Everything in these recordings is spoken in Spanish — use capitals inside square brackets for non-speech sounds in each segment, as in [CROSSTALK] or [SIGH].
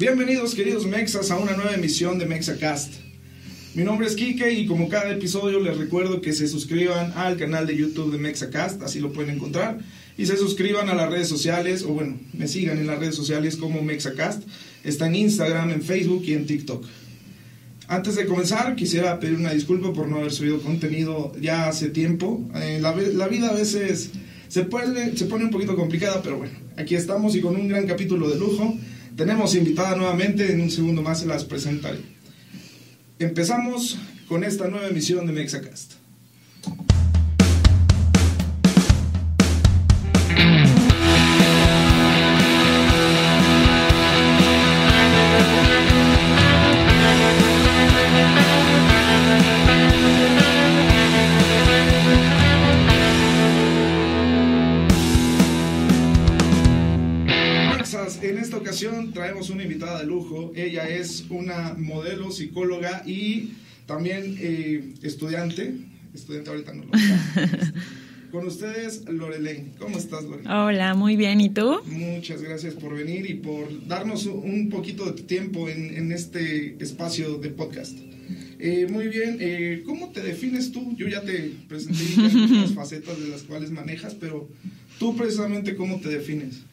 Bienvenidos queridos Mexas a una nueva emisión de Mexacast. Mi nombre es Kike y como cada episodio les recuerdo que se suscriban al canal de YouTube de Mexacast, así lo pueden encontrar, y se suscriban a las redes sociales, o bueno, me sigan en las redes sociales como Mexacast, está en Instagram, en Facebook y en TikTok. Antes de comenzar, quisiera pedir una disculpa por no haber subido contenido ya hace tiempo. Eh, la, vida a veces se, se pone un poquito complicada, pero bueno, aquí estamos y con un gran capítulo de lujo. Tenemos invitada nuevamente, en un segundo más se las presentaré. Empezamos con esta nueva emisión de Mexacast. En esta ocasión traemos una invitada de lujo. Ella es una modelo, psicóloga y también eh, estudiante. Estudiante ahorita no lo [LAUGHS] Con ustedes, Lorelei. ¿Cómo estás, Lorelei? Hola, muy bien. ¿Y tú? Muchas gracias por venir y por darnos un poquito de tiempo en, este espacio de podcast. Eh, muy bien, eh, ¿cómo te defines tú? Yo ya te presenté [LAUGHS] las facetas de las cuales manejas, pero tú precisamente, ¿cómo te defines?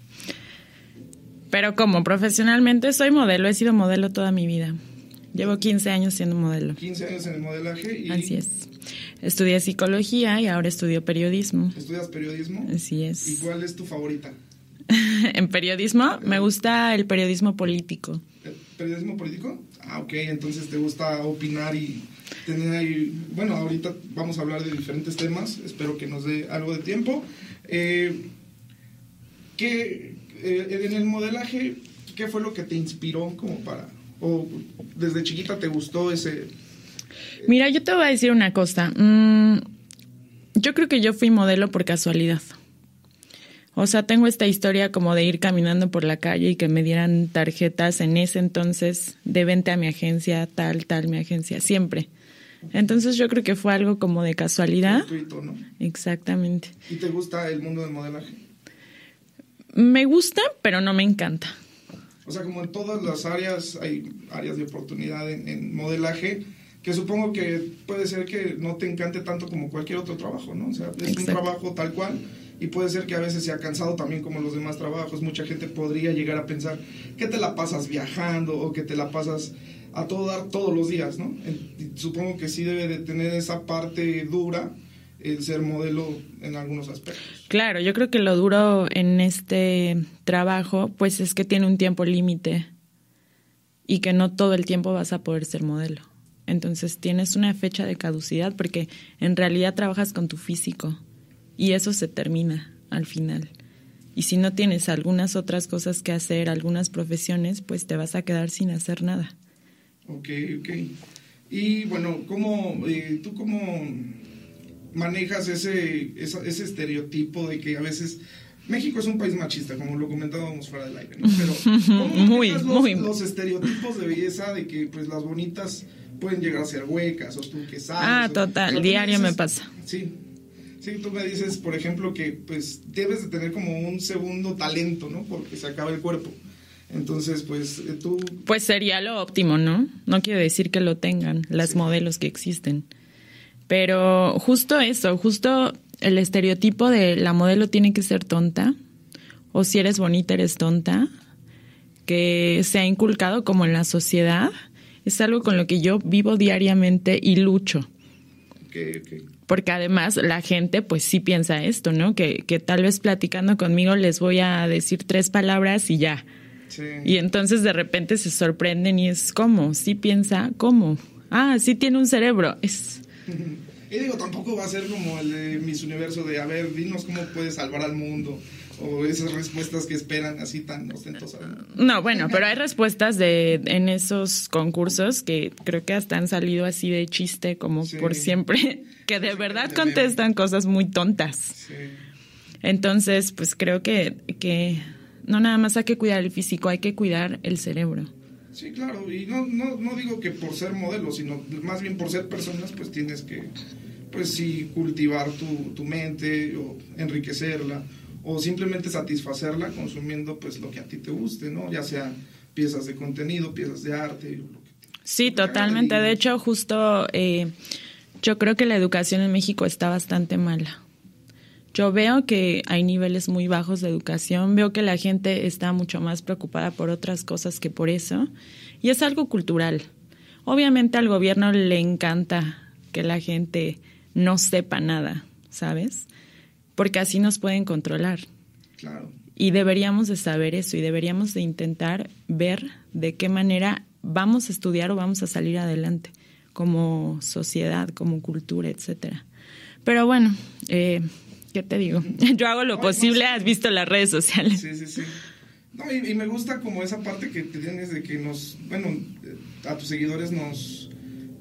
Pero como profesionalmente soy modelo, he sido modelo toda mi vida. Llevo 15 años siendo modelo. 15 años en el modelaje y... Así es. Estudié psicología y ahora estudio periodismo. ¿Estudias periodismo? Así es. ¿Y cuál es tu favorita? [LAUGHS] en periodismo me gusta el periodismo político. ¿El periodismo político? Ah, ok, entonces te gusta opinar y tener ahí... Bueno, ahorita vamos a hablar de diferentes temas, espero que nos dé algo de tiempo. Eh, ¿qué, eh, en el modelaje, ¿qué fue lo que te inspiró como para, o desde chiquita te gustó ese... Mira, yo te voy a decir una cosa. Mm, yo creo que yo fui modelo por casualidad. O sea, tengo esta historia como de ir caminando por la calle y que me dieran tarjetas en ese entonces de vente a mi agencia, tal, tal, mi agencia, siempre. Entonces yo creo que fue algo como de casualidad. ¿no? Exactamente. ¿Y te gusta el mundo del modelaje? Me gusta, pero no me encanta. O sea, como en todas las áreas hay áreas de oportunidad en, modelaje, que supongo que puede ser que no te encante tanto como cualquier otro trabajo, ¿no? O sea, es un trabajo tal cual y puede ser que a veces sea cansado también como los demás trabajos. Mucha gente podría llegar a pensar que te la pasas viajando o que te la pasas a todo dar todos los días, ¿no? supongo que sí debe de tener esa parte dura ser modelo en algunos aspectos. Claro, yo creo que lo duro en este trabajo, pues es que tiene un tiempo límite y que no todo el tiempo vas a poder ser modelo. Entonces tienes una fecha de caducidad porque en realidad trabajas con tu físico y eso se termina al final. Y si no tienes algunas otras cosas que hacer, algunas profesiones, pues te vas a quedar sin hacer nada. Ok, ok. Y bueno, ¿cómo, eh, tú cómo manejas ese, ese, estereotipo de que a veces México es un país machista, como lo comentábamos fuera del aire, ¿no? Pero [LAUGHS] ¿cómo muy, los, muy... los estereotipos de belleza de que pues las bonitas pueden llegar a ser huecas o tú que sabes? Ah, total, diario me pasa. Sí. Sí, tú me dices, por ejemplo, que pues debes de tener como un segundo talento, ¿no? Porque se acaba el cuerpo. Entonces, pues eh, tú... Pues sería lo óptimo, ¿no? No quiere decir que lo tengan las modelos que existen. Pero justo eso, justo el estereotipo de la modelo tiene que ser tonta, o si eres bonita eres tonta, que se ha inculcado como en la sociedad, es algo con lo que yo vivo diariamente y lucho. Porque además la gente pues sí piensa esto, ¿no? Que, que tal vez platicando conmigo les voy a decir tres palabras y ya. Y entonces de repente se sorprenden y es como, sí piensa, ¿cómo? Ah, sí tiene un cerebro. Es, [LAUGHS] y digo, tampoco va a ser como el de Miss Universo de, a ver, dinos cómo puedes salvar al mundo. O esas respuestas que esperan así tan ostentosas. No, bueno, pero hay respuestas de en esos concursos que creo que hasta han salido así de chiste, como por siempre, [LAUGHS] que de verdad contestan cosas muy tontas. Entonces, pues creo que, que no nada más hay que cuidar el físico, hay que cuidar el cerebro. Sí, claro, y no, no, no digo que por ser modelo, sino más bien por ser personas, pues tienes que, pues sí, cultivar tu, tu mente o enriquecerla o simplemente satisfacerla consumiendo pues lo que a ti te guste, ¿no? Ya sea piezas de contenido, piezas de arte. Sí, totalmente. De hecho, justo eh, yo creo que la educación en México está bastante mala. Yo veo que hay niveles muy bajos de educación, veo que la gente está mucho más preocupada por otras cosas que por eso, y es algo cultural. Obviamente al gobierno le encanta que la gente no sepa nada, ¿sabes? Porque así nos pueden controlar. Claro. Y deberíamos de saber eso y deberíamos de intentar ver de qué manera vamos a estudiar o vamos a salir adelante como sociedad, como cultura, etcétera. Pero bueno, eh, ¿qué te digo? [LAUGHS] Yo hago lo posible, has visto las redes sociales. Sí, sí, sí. No, y, me gusta como esa parte que tienes de que nos, bueno, a tus seguidores nos,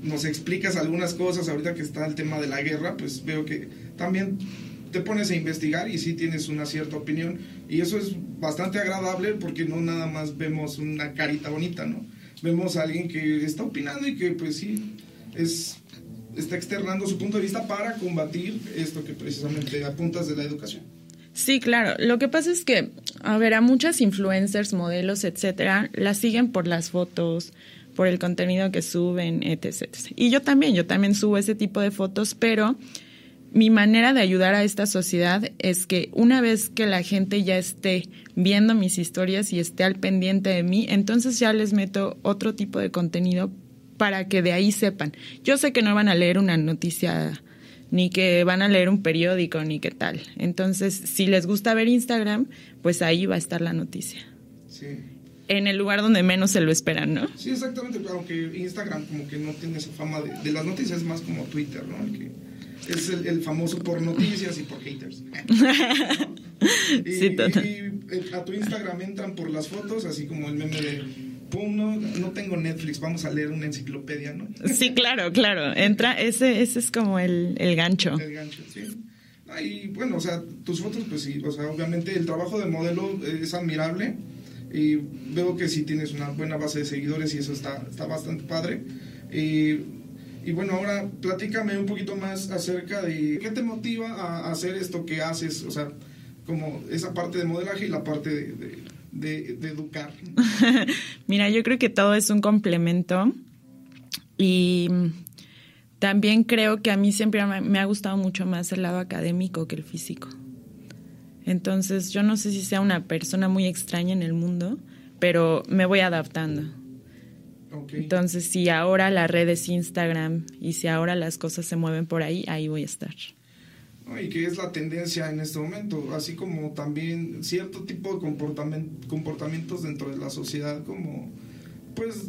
nos explicas algunas cosas. Ahorita que está el tema de la guerra, pues veo que también te pones a investigar y sí tienes una cierta opinión. Y eso es bastante agradable porque no nada más vemos una carita bonita, ¿no? Vemos a alguien que está opinando y que pues sí es está externando su punto de vista para combatir esto que precisamente apuntas de la educación. Sí, claro. Lo que pasa es que, a ver, a muchas influencers, modelos, etcétera, las siguen por las fotos, por el contenido que suben, etc, Y yo también, yo también subo ese tipo de fotos, pero mi manera de ayudar a esta sociedad es que una vez que la gente ya esté viendo mis historias y esté al pendiente de mí, entonces ya les meto otro tipo de contenido para que de ahí sepan. Yo sé que no van a leer una noticia ni que van a leer un periódico ni qué tal. Entonces, si les gusta ver Instagram, pues ahí va a estar la noticia. Sí. En el lugar donde menos se lo esperan, ¿no? Sí, exactamente, aunque Instagram como que no tiene esa fama de, las noticias, es más como Twitter, ¿no? que es el, famoso por noticias y por haters. [LAUGHS] sí, total. y a tu Instagram entran por las fotos, así como el meme de no, tengo Netflix, vamos a leer una enciclopedia, ¿no? Sí, claro, claro. Entra, ese, ese es como el, gancho. El gancho, sí. Y bueno, o sea, tus fotos, pues sí, o sea, obviamente el trabajo de modelo es admirable y veo que sí tienes una buena base de seguidores y eso está, está bastante padre. Y, y bueno, ahora platícame un poquito más acerca de qué te motiva a hacer esto que haces, o sea, como esa parte de modelaje y la parte de de, educar? [LAUGHS] Mira, yo creo que todo es un complemento y también creo que a mí siempre me ha gustado mucho más el lado académico que el físico. Entonces, yo no sé si sea una persona muy extraña en el mundo, pero me voy adaptando. Entonces, si ahora la red es Instagram y si ahora las cosas se mueven por ahí, ahí voy a estar y que es la tendencia en este momento, así como también cierto tipo de comportamientos dentro de la sociedad, como, pues,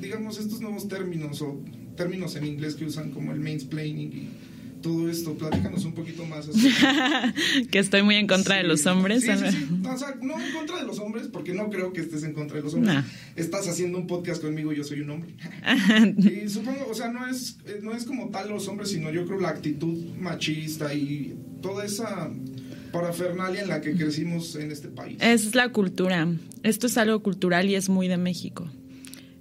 digamos, estos nuevos términos o términos en inglés que usan como el mansplaining y todo esto. Platícanos un poquito más. [LAUGHS] que estoy muy en contra de los hombres. Sí, sí, no, o sea, no en contra de los hombres, porque no creo que estés en contra de los hombres. Estás haciendo un podcast conmigo, yo soy un hombre. [LAUGHS] y supongo, o sea, no es, no es como tal los hombres, sino yo creo la actitud machista y toda esa parafernalia en la que crecimos en este país. Es la cultura. Esto es algo cultural y es muy de México.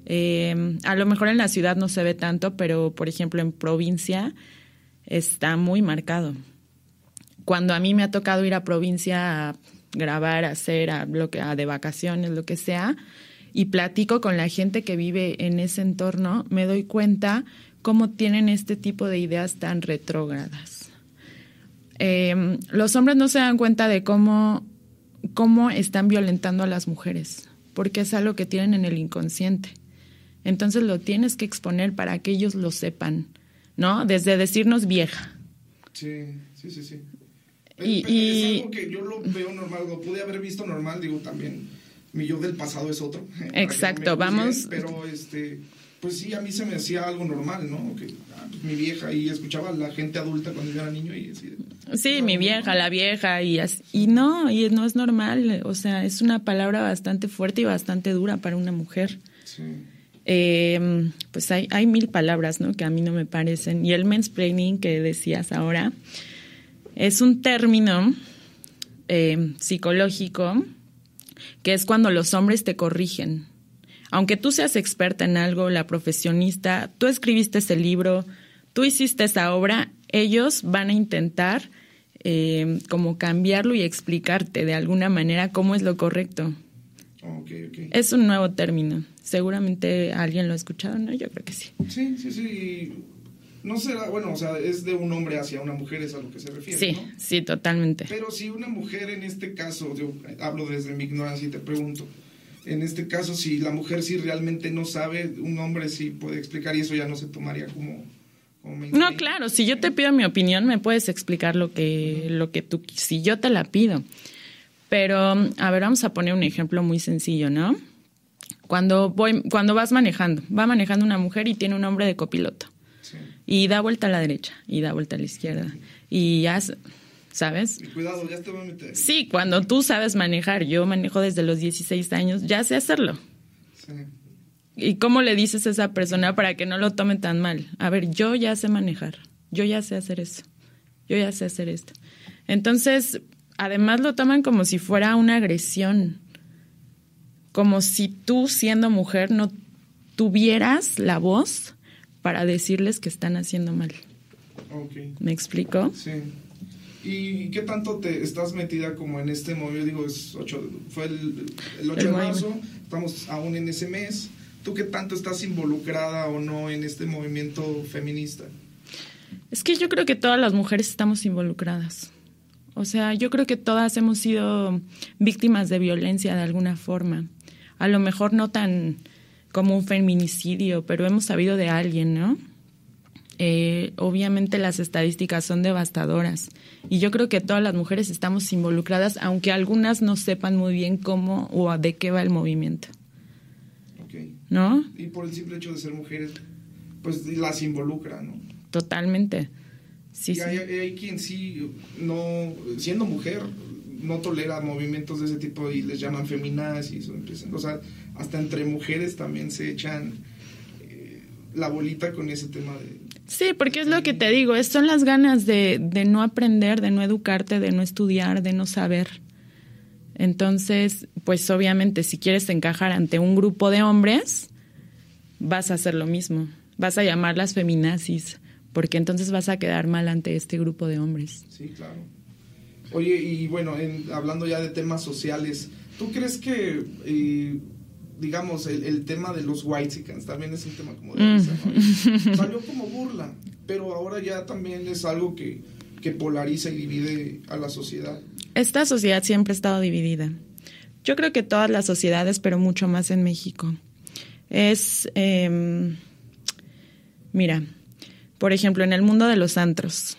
Eh, a lo mejor en la ciudad no se ve tanto, pero por ejemplo en provincia está muy marcado. Cuando a mí me ha tocado ir a provincia a grabar, a hacer, a, lo que, a de vacaciones, lo que sea, y platico con la gente que vive en ese entorno, me doy cuenta cómo tienen este tipo de ideas tan retrógradas. Em, los hombres no se dan cuenta de cómo, cómo están violentando a las mujeres, porque es algo que tienen en el inconsciente. Entonces lo tienes que exponer para que ellos lo sepan. ¿No? Desde decirnos vieja. Sí, sí, sí, sí. Y, es, algo que yo lo veo normal, lo pude haber visto normal, digo también, mi yo del pasado es otro. [LAUGHS] Exacto, vamos. pero este, pues sí, a mí se me hacía algo normal, ¿no? Que ah, pues mi vieja y escuchaba a la gente adulta cuando yo era niño y así. Sí, mi vieja, la vieja y así, y no, y no es normal, o sea, es una palabra bastante fuerte y bastante dura para una mujer. Sí. Eh, pues hay, hay mil palabras ¿no? que a mí no me parecen. Y el mansplaining que decías ahora es un término eh, psicológico que es cuando los hombres te corrigen. Aunque tú seas experta en algo, la profesionista, tú escribiste ese libro, tú hiciste esa obra, ellos van a intentar eh, como cambiarlo y explicarte de alguna manera cómo es lo correcto. Es un nuevo término. Seguramente alguien lo ha escuchado, ¿no? Yo creo que sí. Sí, sí, sí. No será, bueno, o sea, es de un hombre hacia una mujer, es a lo que se refiere. Sí, sí, totalmente. Pero si una mujer en este caso, yo hablo desde mi ignorancia y te pregunto, en este caso, si la mujer sí realmente no sabe, un hombre sí puede explicar y eso ya no se tomaría como... no, claro, si yo te pido mi opinión, me puedes explicar lo que, lo que tú, si yo te la pido. Pero, a ver, vamos a poner un ejemplo muy sencillo, ¿no? Cuando voy, cuando vas manejando, va manejando una mujer y tiene un hombre de copiloto. Y da vuelta a la derecha y da vuelta a la izquierda. Y ya, ¿sabes? cuidado, ya te voy a meter. Sí, cuando tú sabes manejar, yo manejo desde los 16 años, ya sé hacerlo. Sí. ¿Y cómo le dices a esa persona para que no lo tome tan mal? A ver, yo ya sé manejar, yo ya sé hacer eso, yo ya sé hacer esto. Entonces, además lo toman como si fuera una agresión, como si tú siendo mujer no tuvieras la voz para decirles que están haciendo mal. ¿Me explico? Sí. ¿Y qué tanto te estás metida como en este movimiento? Digo, es fue el, 8 de marzo, estamos aún en ese mes. ¿Tú qué tanto estás involucrada o no en este movimiento feminista? Es que yo creo que todas las mujeres estamos involucradas. O sea, yo creo que todas hemos sido víctimas de violencia de alguna forma. A lo mejor no tan como un feminicidio, pero hemos sabido de alguien, ¿no? Eh, obviamente las estadísticas son devastadoras y yo creo que todas las mujeres estamos involucradas, aunque algunas no sepan muy bien cómo o de qué va el movimiento. ¿No? Y por el simple hecho de ser mujeres, pues las involucra, ¿no? Totalmente. Sí, hay, quien sí, no, siendo mujer, no tolera movimientos de ese tipo y les llaman feminazis y eso empiezan, o sea, hasta entre mujeres también se echan eh, la bolita con ese tema de... Sí, porque es lo que te digo, es, son las ganas de, de no aprender, de no educarte, de no estudiar, de no saber. Entonces, pues obviamente si quieres encajar ante un grupo de hombres, vas a hacer lo mismo, vas a llamarlas feminazis porque entonces vas a quedar mal ante este grupo de hombres. Sí, claro. Oye, y bueno, hablando ya de temas sociales, ¿tú crees que, eh, digamos, el, tema de los whitesicans también es un tema como de mm. [LAUGHS] Salió como burla, pero ahora ya también es algo que, que polariza y divide a la sociedad. Esta sociedad siempre ha estado dividida. Yo creo que todas las sociedades, pero mucho más en México. Es, eh, mira, por ejemplo, en el mundo de los antros.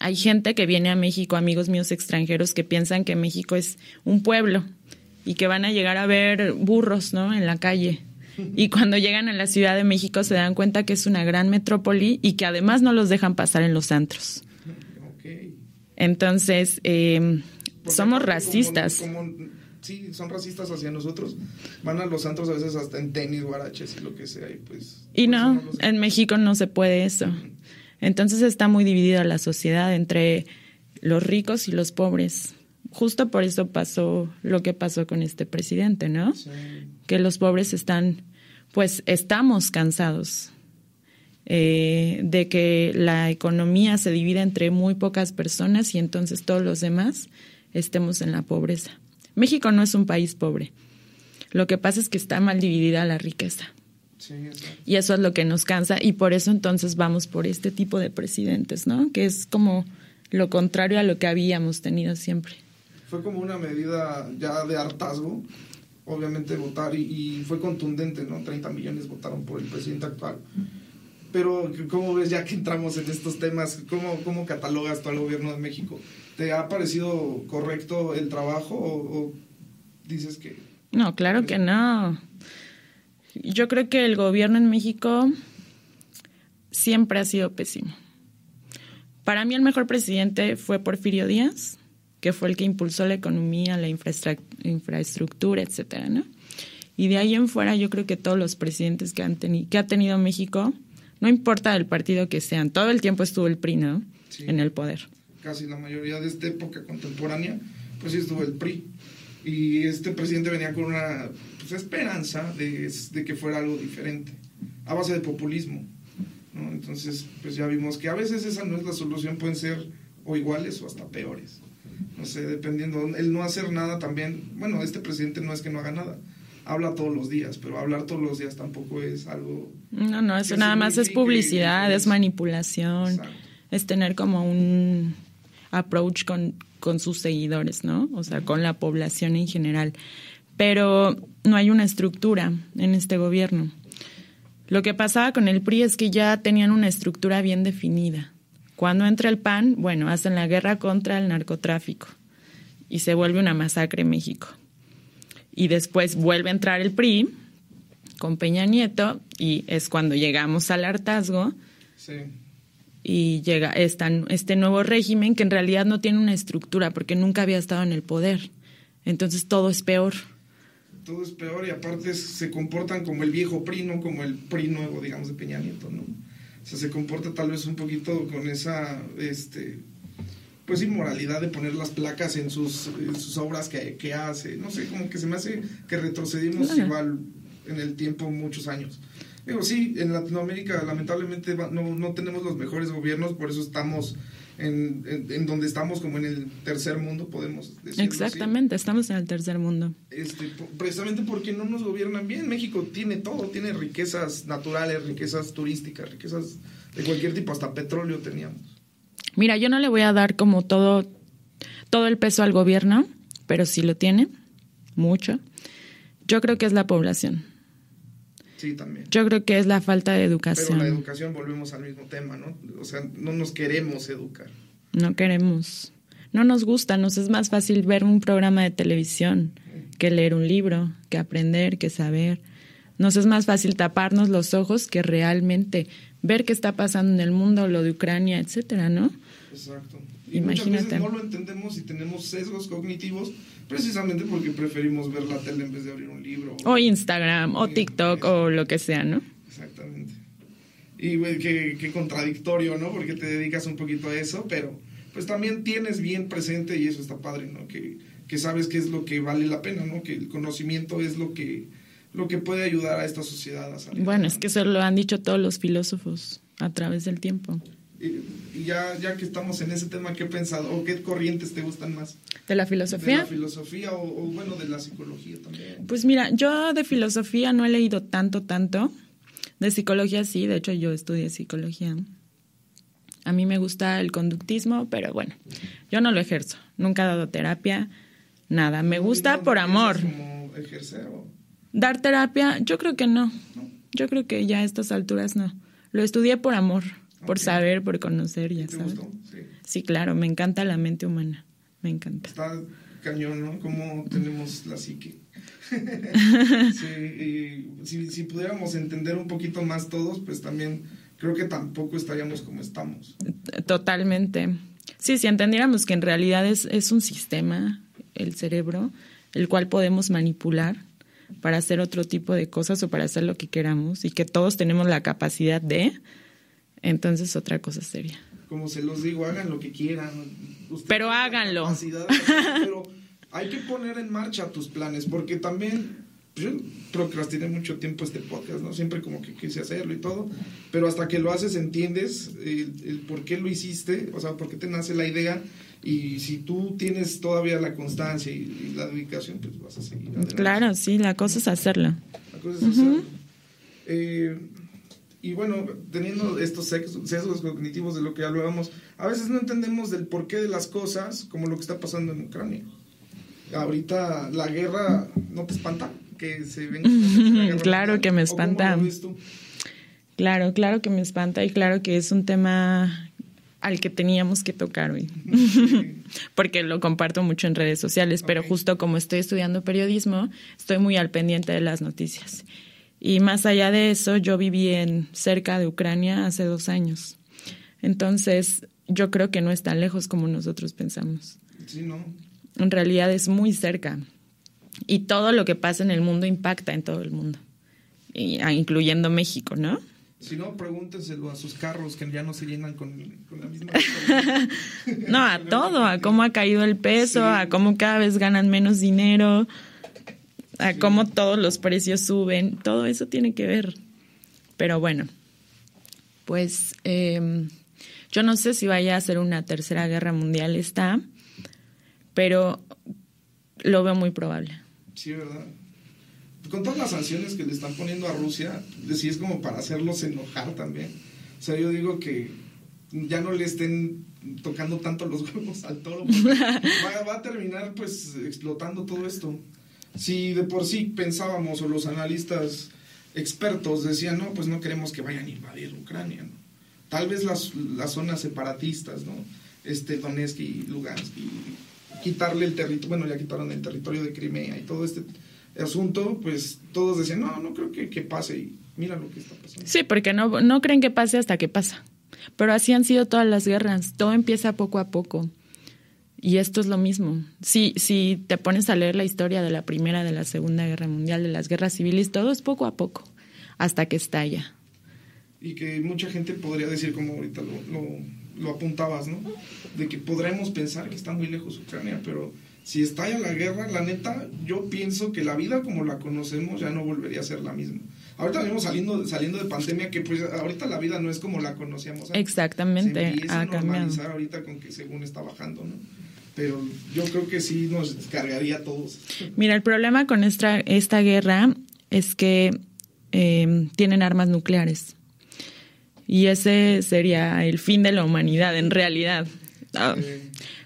Hay gente que viene a México, amigos míos extranjeros, que piensan que México es un pueblo y que van a llegar a ver burros, ¿no? En la calle. Y cuando llegan a la Ciudad de México se dan cuenta que es una gran metrópoli y que además no los dejan pasar en los antros. Entonces, eh, somos racistas sí, son racistas hacia nosotros. Van a los santos a veces hasta en tenis, guaraches y lo que sea. Y, pues, y no, en México no se puede eso. Entonces está muy dividida la sociedad entre los ricos y los pobres. Justo por eso pasó lo que pasó con este presidente, ¿no? Que los pobres están, pues estamos cansados eh, de que la economía se divida entre muy pocas personas y entonces todos los demás estemos en la pobreza. México no es un país pobre. Lo que pasa es que está mal dividida la riqueza. y eso es lo que nos cansa y por eso entonces vamos por este tipo de presidentes, ¿no? Que es como lo contrario a lo que habíamos tenido siempre. Fue como una medida ya de hartazgo, obviamente votar y, fue contundente, ¿no? 30 millones votaron por el presidente actual. Pero, ¿cómo ves ya que entramos en estos temas? ¿Cómo, cómo catalogas tú al gobierno de México? ¿Te ha parecido correcto el trabajo o, dices que... No, claro que no. Yo creo que el gobierno en México siempre ha sido pésimo. Para mí el mejor presidente fue Porfirio Díaz, que fue el que impulsó la economía, la infraestructura, etcétera, ¿no? Y de ahí en fuera yo creo que todos los presidentes que han que ha tenido México, no importa el partido que sean, todo el tiempo estuvo el PRI, ¿no? En el poder casi la mayoría de esta época contemporánea, pues sí estuvo el PRI. Y este presidente venía con una pues, esperanza de, de, que fuera algo diferente, a base de populismo. ¿no? Entonces, pues ya vimos que a veces esa no es la solución, pueden ser o iguales o hasta peores. no sé, dependiendo, el no hacer nada también, bueno, este presidente no es que no haga nada, habla todos los días, pero hablar todos los días tampoco es algo... No, no, eso nada más es publicidad, es manipulación, es tener como un approach con, con sus seguidores, ¿no? O sea, con la población en general. Pero no hay una estructura en este gobierno. Lo que pasaba con el PRI es que ya tenían una estructura bien definida. Cuando entra el PAN, bueno, hacen la guerra contra el narcotráfico y se vuelve una masacre en México. Y después vuelve a entrar el PRI con Peña Nieto y es cuando llegamos al hartazgo. Y llega este nuevo régimen que en realidad no tiene una estructura porque nunca había estado en el poder. Entonces todo es peor todo es peor y aparte se comportan como el viejo PRI, no como el PRI nuevo, digamos, de Peña Nieto, ¿no? O sea, se comporta tal vez un poquito con esa, este, pues inmoralidad de poner las placas en sus, sus obras que, que, hace. No sé, como que se me hace que retrocedimos igual en el tiempo muchos años. Digo, sí, en Latinoamérica lamentablemente no, no tenemos los mejores gobiernos, por eso estamos en, donde estamos como en el tercer mundo, podemos decir. Exactamente, estamos en el tercer mundo. Este, precisamente porque no nos gobiernan bien. México tiene todo, tiene riquezas naturales, riquezas turísticas, riquezas de cualquier tipo, hasta petróleo teníamos. Mira, yo no le voy a dar como todo, todo el peso al gobierno, pero sí lo tiene, mucho. Yo creo que es la población. Sí, también. Yo creo que es la falta de educación. Pero la educación, volvemos al mismo tema, ¿no? O sea, no nos queremos educar. No queremos. No nos gusta, nos es más fácil ver un programa de televisión que leer un libro, que aprender, que saber. Nos es más fácil taparnos los ojos que realmente ver qué está pasando en el mundo, lo de Ucrania, etcétera, ¿no? Exacto. Imagínate. no lo entendemos y tenemos sesgos cognitivos precisamente porque preferimos ver la tele en vez de abrir un libro. O Instagram, o TikTok, o lo que sea, ¿no? Exactamente. Y güey, qué, contradictorio, ¿no? Porque te dedicas un poquito a eso, pero pues también tienes bien presente, y eso está padre, ¿no? Que, que sabes qué es lo que vale la pena, ¿no? Que el conocimiento es lo que, lo que puede ayudar a esta sociedad a salir. Bueno, es que eso lo han dicho todos los filósofos a través del tiempo. Y, ya, ya que estamos en ese tema, ¿qué pensado o qué corrientes te gustan más? ¿De la filosofía? De la filosofía o, bueno, de la psicología también. Pues mira, yo de filosofía no he leído tanto, tanto. De psicología sí, de hecho yo estudié psicología. A mí me gusta el conductismo, pero bueno, yo no lo ejerzo. Nunca he dado terapia, nada. Me gusta por amor. Como ejercer o... Dar terapia, yo creo que no. Yo creo que ya a estas alturas no. Lo estudié por amor por saber, por conocer, ya sabes. Sí. claro, me encanta la mente humana, me encanta. Está cañón, ¿no? Cómo tenemos la psique. [LAUGHS] sí, y si, si pudiéramos entender un poquito más todos, pues también creo que tampoco estaríamos como estamos. Totalmente. Sí, si entendiéramos que en realidad es, es un sistema, el cerebro, el cual podemos manipular para hacer otro tipo de cosas o para hacer lo que queramos y que todos tenemos la capacidad de, entonces otra cosa sería. Como se los digo, hagan lo que quieran. pero háganlo. [LAUGHS] pero hay que poner en marcha tus planes, porque también yo procrastiné mucho tiempo este podcast, ¿no? Siempre como que quise hacerlo y todo, pero hasta que lo haces entiendes el, por qué lo hiciste, o sea, por qué te nace la idea y si tú tienes todavía la constancia y, la dedicación, pues vas a seguir adelante. Claro, sí, la cosa es hacerlo. La cosa es hacerlo. Eh, y bueno, teniendo estos sesgos cognitivos de lo que hablábamos, a veces no entendemos del porqué de las cosas, como lo que está pasando en Ucrania. Ahorita la guerra no te espanta, que se [LAUGHS] Claro que me espanta. Claro, claro que me espanta y claro que es un tema al que teníamos que tocar hoy. [LAUGHS] Porque lo comparto mucho en redes sociales, pero justo como estoy estudiando periodismo, estoy muy al pendiente de las noticias. Y más allá de eso, yo viví en cerca de Ucrania hace dos años. Entonces, yo creo que no es tan lejos como nosotros pensamos. Sí, ¿no? En realidad es muy cerca. Y todo lo que pasa en el mundo impacta en todo el mundo, y, ah, incluyendo México, ¿no? Si no, pregúntenselo a sus carros que ya no se llenan con, la misma. [LAUGHS] no, a [LAUGHS] todo, a cómo ha caído el peso, a cómo cada vez ganan menos dinero, a cómo todos los precios suben, todo eso tiene que ver. Pero bueno, pues em, yo no sé si vaya a ser una tercera guerra mundial esta, pero lo veo muy probable. Sí, ¿verdad? Con todas las sanciones que le están poniendo a Rusia, sí es como para hacerlos enojar también. O sea, yo digo que ya no le estén tocando tanto los [LAUGHS] huevos al toro, va, va, a terminar pues explotando todo esto. Si de por sí pensábamos, o los analistas expertos decían, no, pues no queremos que vayan a invadir Ucrania, ¿no? Tal vez las, las zonas separatistas, ¿no? Este, Donetsk y Lugansk, quitarle el territorio, bueno, ya quitaron el territorio de Crimea y todo este asunto, pues todos decían, no, no creo que, que pase y mira lo que está pasando. Sí, porque no, no creen que pase hasta que pasa. Pero así han sido todas las guerras, todo empieza poco a poco. Y esto es lo mismo. Si, si te pones a leer la historia de la Primera, de la Segunda Guerra Mundial, de las guerras civiles, todo es poco a poco, hasta que estalla. Y que mucha gente podría decir, como ahorita lo, lo, apuntabas, ¿no? De que podremos pensar que está muy lejos Ucrania, pero si estalla la guerra, la neta, yo pienso que la vida como la conocemos ya no volvería a ser la misma. Ahorita venimos saliendo, saliendo de pandemia, que pues ahorita la vida no es como la conocíamos. Exactamente, Se a normalizar ahorita con que según está bajando, ¿no? Pero yo creo que sí nos cargaría a todos. Mira, el problema con esta, esta guerra es que eh, tienen armas nucleares. Y ese sería el fin de la humanidad, en realidad. Ah,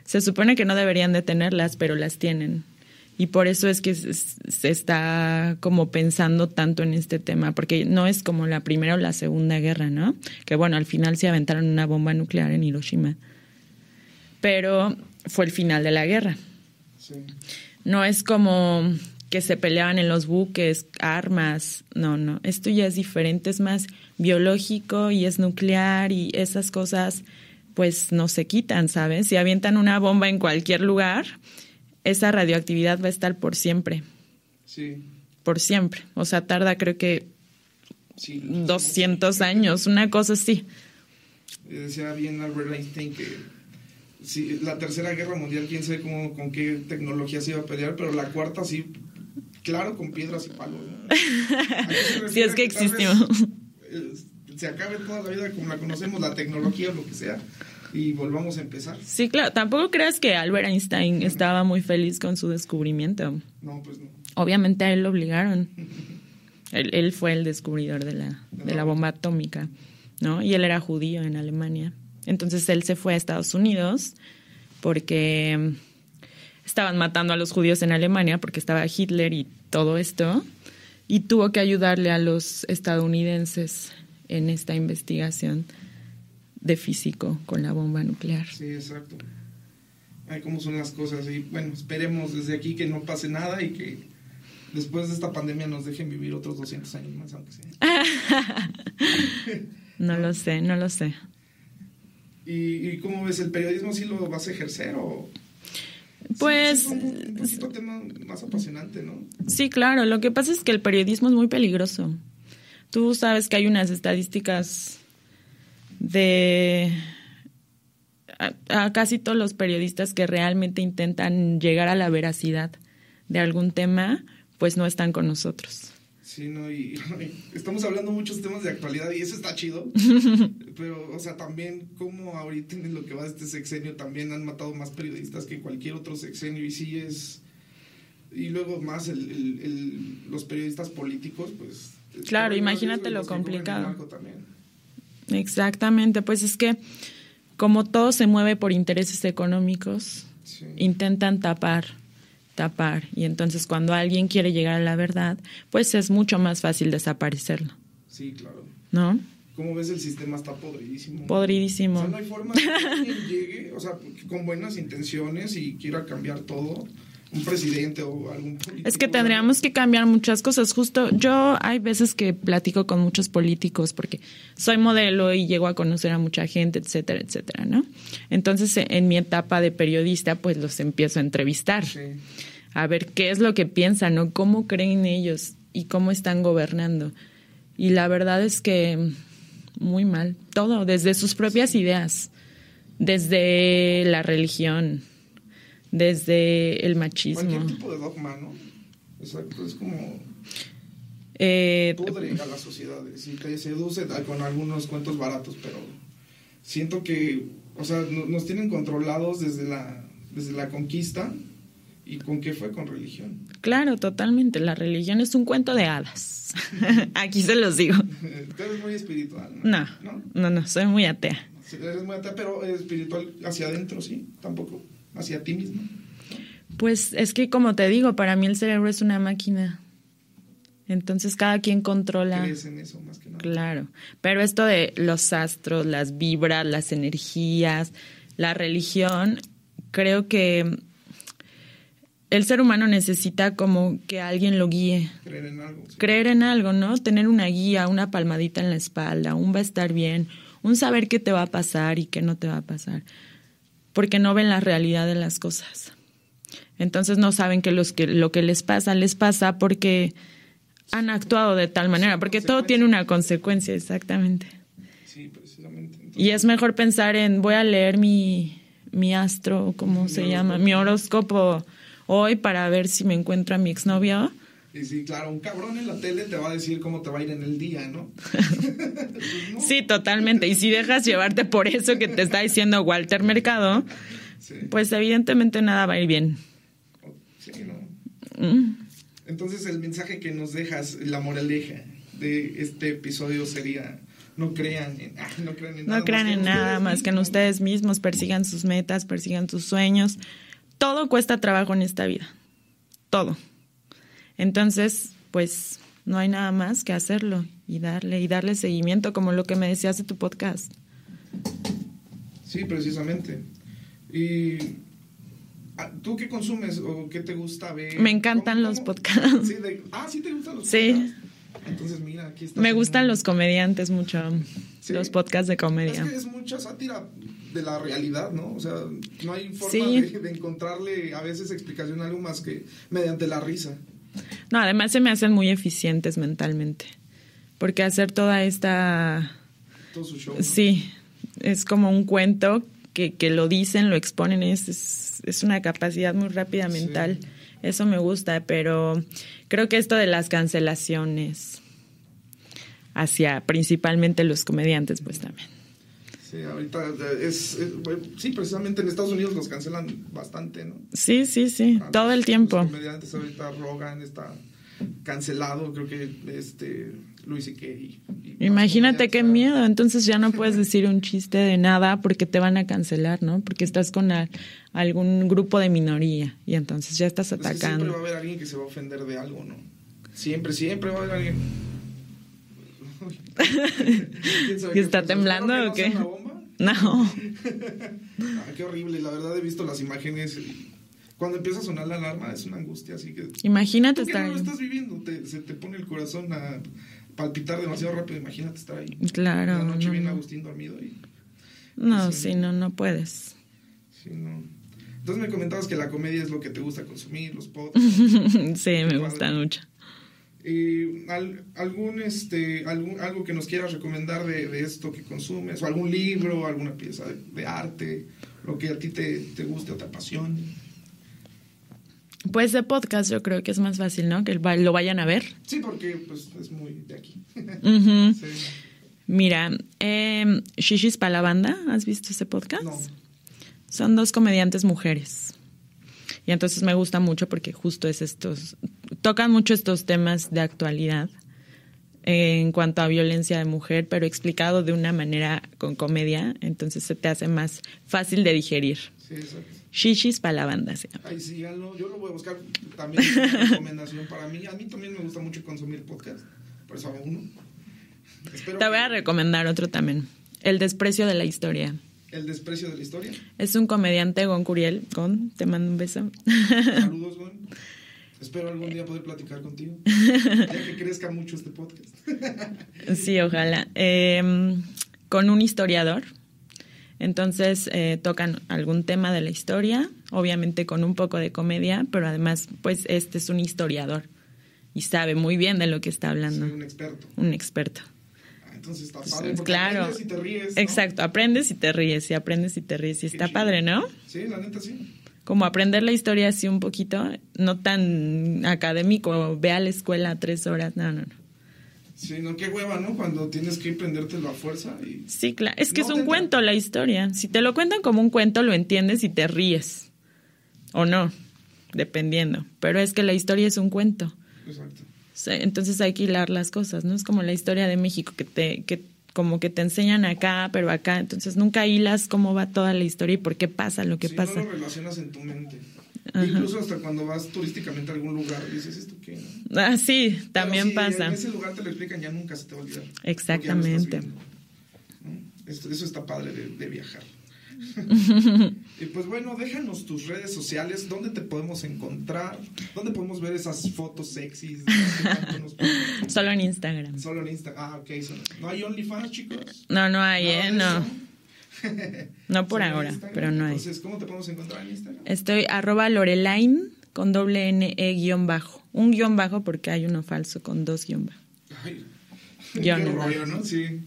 se supone que no deberían de tenerlas, pero las tienen. Y por eso es que se está como pensando tanto en este tema, porque no es como la primera o la segunda guerra, ¿no? Que bueno, al final se aventaron una bomba nuclear en Hiroshima. Pero fue el final de la guerra. No es como que se peleaban en los buques, armas, no, no, esto ya es diferente, es más biológico y es nuclear y esas cosas pues no se quitan, ¿sabes? Si avientan una bomba en cualquier lugar, esa radioactividad va a estar por siempre. Sí. Por siempre. O sea, tarda creo que 200 años, una cosa así. Decía bien Albert Einstein que si la tercera guerra mundial, quién sabe cómo, con qué tecnología se iba a pelear, pero la cuarta sí, claro, con piedras y palos. Si [LAUGHS] es que existió. Eh, se acabe toda la vida como la conocemos, la tecnología o lo que sea, y volvamos a empezar. Sí, claro. Tampoco creas que Albert Einstein estaba muy feliz con su descubrimiento. No, pues no. Obviamente a él lo obligaron. [LAUGHS] él, fue el descubridor de la, de la bomba atómica, ¿no? Y él era judío en Alemania. Entonces él se fue a Estados Unidos porque estaban matando a los judíos en Alemania porque estaba Hitler y todo esto, y tuvo que ayudarle a los estadounidenses en esta investigación de físico con la bomba nuclear. Sí, exacto. Ay, cómo son las cosas. Y bueno, esperemos desde aquí que no pase nada y que después de esta pandemia nos dejen vivir otros 200 años más, aunque sea. [LAUGHS] no lo sé, no lo sé. ¿Y, cómo ves? ¿El periodismo sí lo vas a ejercer o...? Pues... es un, un tema más apasionante, ¿no? Sí, claro. Lo que pasa es que el periodismo es muy peligroso. Tú sabes que hay unas estadísticas de... a casi todos los periodistas que realmente intentan llegar a la veracidad de algún tema, pues no están con nosotros. Sí, no, [LAUGHS] y, estamos hablando muchos temas de actualidad y eso está chido. [LAUGHS] pero, o sea, también como ahorita en lo que va de este sexenio también han matado más periodistas que cualquier otro sexenio y sí es... Y luego más el, los periodistas políticos, pues... Claro, imagínate lo complicado. Exactamente, pues es que como todo se mueve por intereses económicos, intentan tapar tapar. Y entonces cuando alguien quiere llegar a la verdad, pues es mucho más fácil desaparecerlo. Sí, claro. ¿No? Como ves, el sistema está podridísimo. Podridísimo. O sea, no hay forma de que alguien llegue, o sea, con buenas intenciones y quiera cambiar todo un presidente o algún político. Es que tendríamos que cambiar muchas cosas. Justo yo hay veces que platico con muchos políticos porque soy modelo y llego a conocer a mucha gente, etcétera, etcétera, ¿no? Entonces en mi etapa de periodista pues los empiezo a entrevistar. A ver qué es lo que piensan, ¿no? ¿Cómo creen ellos y cómo están gobernando? Y la verdad es que muy mal, todo, desde sus propias ideas, desde la religión, desde el machismo. Cualquier tipo de dogma, ¿no? Exacto, es como... Eh, pudre a las sociedades y te seduce con algunos cuentos baratos, pero siento que, o sea, nos tienen controlados desde la desde la conquista. ¿Y con qué fue? Con religión. Claro, totalmente. La religión es un cuento de hadas. [LAUGHS] Aquí se los digo. Tú eres muy espiritual. No, no, no, no soy muy atea. Eres muy atea, pero espiritual hacia adentro, sí, tampoco. Hacia ti mismo. Pues es que, como te digo, para mí el cerebro es una máquina. Entonces cada quien controla. ¿Crees en eso más que nada? Claro. Pero esto de los astros, las vibras, las energías, la religión, creo que el ser humano necesita como que alguien lo guíe. Creer en algo. Creer en algo, ¿no? Tener una guía, una palmadita en la espalda, un va a estar bien, un saber qué te va a pasar y qué no te va a pasar. Porque no ven la realidad de las cosas. Entonces no saben que, los que lo que les pasa les pasa porque han actuado de tal manera, porque todo tiene una consecuencia, exactamente. Sí, precisamente. y es mejor pensar en voy a leer mi, mi astro, ¿cómo se llama? Mi horóscopo hoy para ver si me encuentro a mi exnovio. Y sí, claro, un cabrón en la tele te va a decir cómo te va a ir en el día, ¿no? [LAUGHS] Sí, totalmente. Y si dejas llevarte por eso que te está diciendo Walter Mercado, pues evidentemente nada va a ir bien. Sí, ¿no? Mm. Entonces el mensaje que nos dejas, la moraleja de este episodio sería no crean en, [LAUGHS] no crean en nada, no crean en nada más que en ustedes mismos, persigan sus metas, persigan sus sueños. Todo cuesta trabajo en esta vida. Todo. Entonces, pues no hay nada más que hacerlo y darle y darle seguimiento como lo que me decías de tu podcast. Sí, precisamente. Y ah, ¿Tú qué consumes o qué te gusta ver? Me encantan los podcasts. Sí, ah, sí te gustan los sí. podcasts. Entonces, mira, aquí está. Me gustan los comediantes mucho. Los podcasts de comedia. Es que es mucha sátira de la realidad, ¿no? O sea, no hay forma de, encontrarle a veces explicación a algo más que mediante la risa. No, además se me hacen muy eficientes mentalmente. Porque hacer toda esta... Todo su show. Sí, es como un cuento que, que lo dicen, lo exponen, es, es, una capacidad muy rápida mental. Eso me gusta, pero creo que esto de las cancelaciones hacia principalmente los comediantes, pues también. Sí, ahorita es, sí, precisamente en Estados Unidos los cancelan bastante, ¿no? Sí, sí, sí, todo el tiempo. Los comediantes ahorita Rogan está cancelado, creo que este Luis y que Imagínate qué miedo, entonces ya no puedes [LAUGHS] decir un chiste de nada porque te van a cancelar, ¿no? Porque estás con algún grupo de minoría y entonces ya estás atacando. siempre va a haber alguien que se va a ofender de algo, ¿no? Siempre, siempre va a haber alguien. [LAUGHS] [LAUGHS] ¿Que está temblando o qué? No. ah, qué horrible, la verdad he visto las imágenes. Cuando empieza a sonar la alarma es una angustia, así que... Imagínate ¿Tú estar no lo estás viviendo, se te pone el corazón a palpitar demasiado rápido, imagínate estar ahí. Claro. La noche viene Agustín dormido y... No, sí, no, no puedes. Sí, no. Entonces me comentabas que la comedia es lo que te gusta consumir, los podcasts. [LAUGHS] sí, me gusta mucho. Eh, algún este algún algo que nos quieras recomendar de, de, esto que consumes o algún libro alguna pieza de, de, arte lo que a ti te, te guste o te apasione pues de podcast yo creo que es más fácil, ¿no? Que lo vayan a ver. Sí, porque pues es muy de aquí. [LAUGHS] sí. Mira, eh, Shishis para la banda, ¿has visto ese podcast? No. Son dos comediantes mujeres. Y entonces me gusta mucho porque justo es estos, tocan mucho estos temas de actualidad en cuanto a violencia de mujer, pero explicado de una manera con comedia, entonces se te hace más fácil de digerir. Sí, exacto. Shishis para la banda se llama. Ay, sí, yo lo voy a buscar también una recomendación para mí. A mí también me gusta mucho consumir podcast, por eso hago uno. Espero Te voy a recomendar otro también, El desprecio de la historia. ¿El desprecio de la historia? Es un comediante, Gon Curiel. Gon, te mando un beso. Saludos, Gon. Espero algún día poder platicar contigo, ya que crezca mucho este podcast. sí, ojalá. Eh, con un historiador. Entonces eh, tocan algún tema de la historia, obviamente con un poco de comedia, pero además, pues este es un historiador y sabe muy bien de lo que está hablando. Sí, un experto. Un experto. Entonces está padre, porque claro. aprendes y te ríes. ¿no? Exacto, aprendes y te ríes, y aprendes y te ríes, y está padre, ¿no? Sí, la neta sí. Como aprender la historia así un poquito, no tan académico, ve a la escuela tres horas, no, no, no. Sí, no, qué hueva, ¿no? Cuando tienes que prendértelo a fuerza. Y... Sí, claro. Es que no es un cuento la historia. Si te lo cuentan como un cuento, lo entiendes y te ríes. O no, dependiendo. Pero es que la historia es un cuento. Exacto. Entonces hay que hilar las cosas, ¿no? Es como la historia de México, que te, que como que te enseñan acá, pero acá. Entonces nunca hilas cómo va toda la historia y por qué pasa lo que sí, pasa. No lo relacionas en tu mente. Incluso hasta cuando vas turísticamente a algún lugar, dices, ¿esto qué? Ah, sí, también si pasa. En ese lugar te lo explican, ya nunca se te va a olvidar. Exactamente. Esto, eso está padre de, de viajar. [LAUGHS] y pues bueno, déjanos tus redes sociales, dónde te podemos encontrar, dónde podemos ver esas fotos sexys. [LAUGHS] Solo en Instagram. Solo en Instagram. Ah, ok. ¿No hay OnlyFans, chicos? No, no hay, ¿eh? No. [LAUGHS] no por ahora, pero no hay. Entonces, ¿cómo te podemos encontrar en Instagram? Estoy arroba Lorelaine con doble N E guion bajo. Un guion bajo porque hay uno falso con dos guion bajo. Ay, [LAUGHS] qué rollo, ¿no? Sí.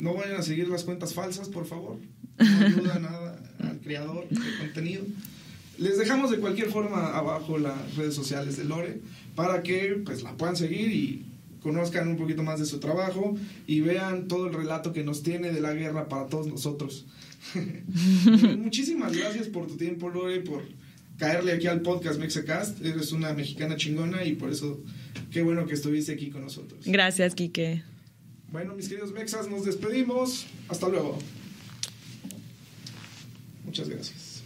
No vayan a seguir las cuentas falsas, por favor. No ayuda nada al creador de contenido. Les dejamos de cualquier forma abajo las redes sociales de Lore para que pues la puedan seguir y conozcan un poquito más de su trabajo y vean todo el relato que nos tiene de la guerra para todos nosotros. [LAUGHS] Muchísimas gracias por tu tiempo, Lore, por caerle aquí al podcast Mexacast. Eres una mexicana chingona y por eso qué bueno que estuviste aquí con nosotros. Gracias, Quique. Bueno, mis queridos Mexas, nos despedimos. Hasta luego. Muchas gracias.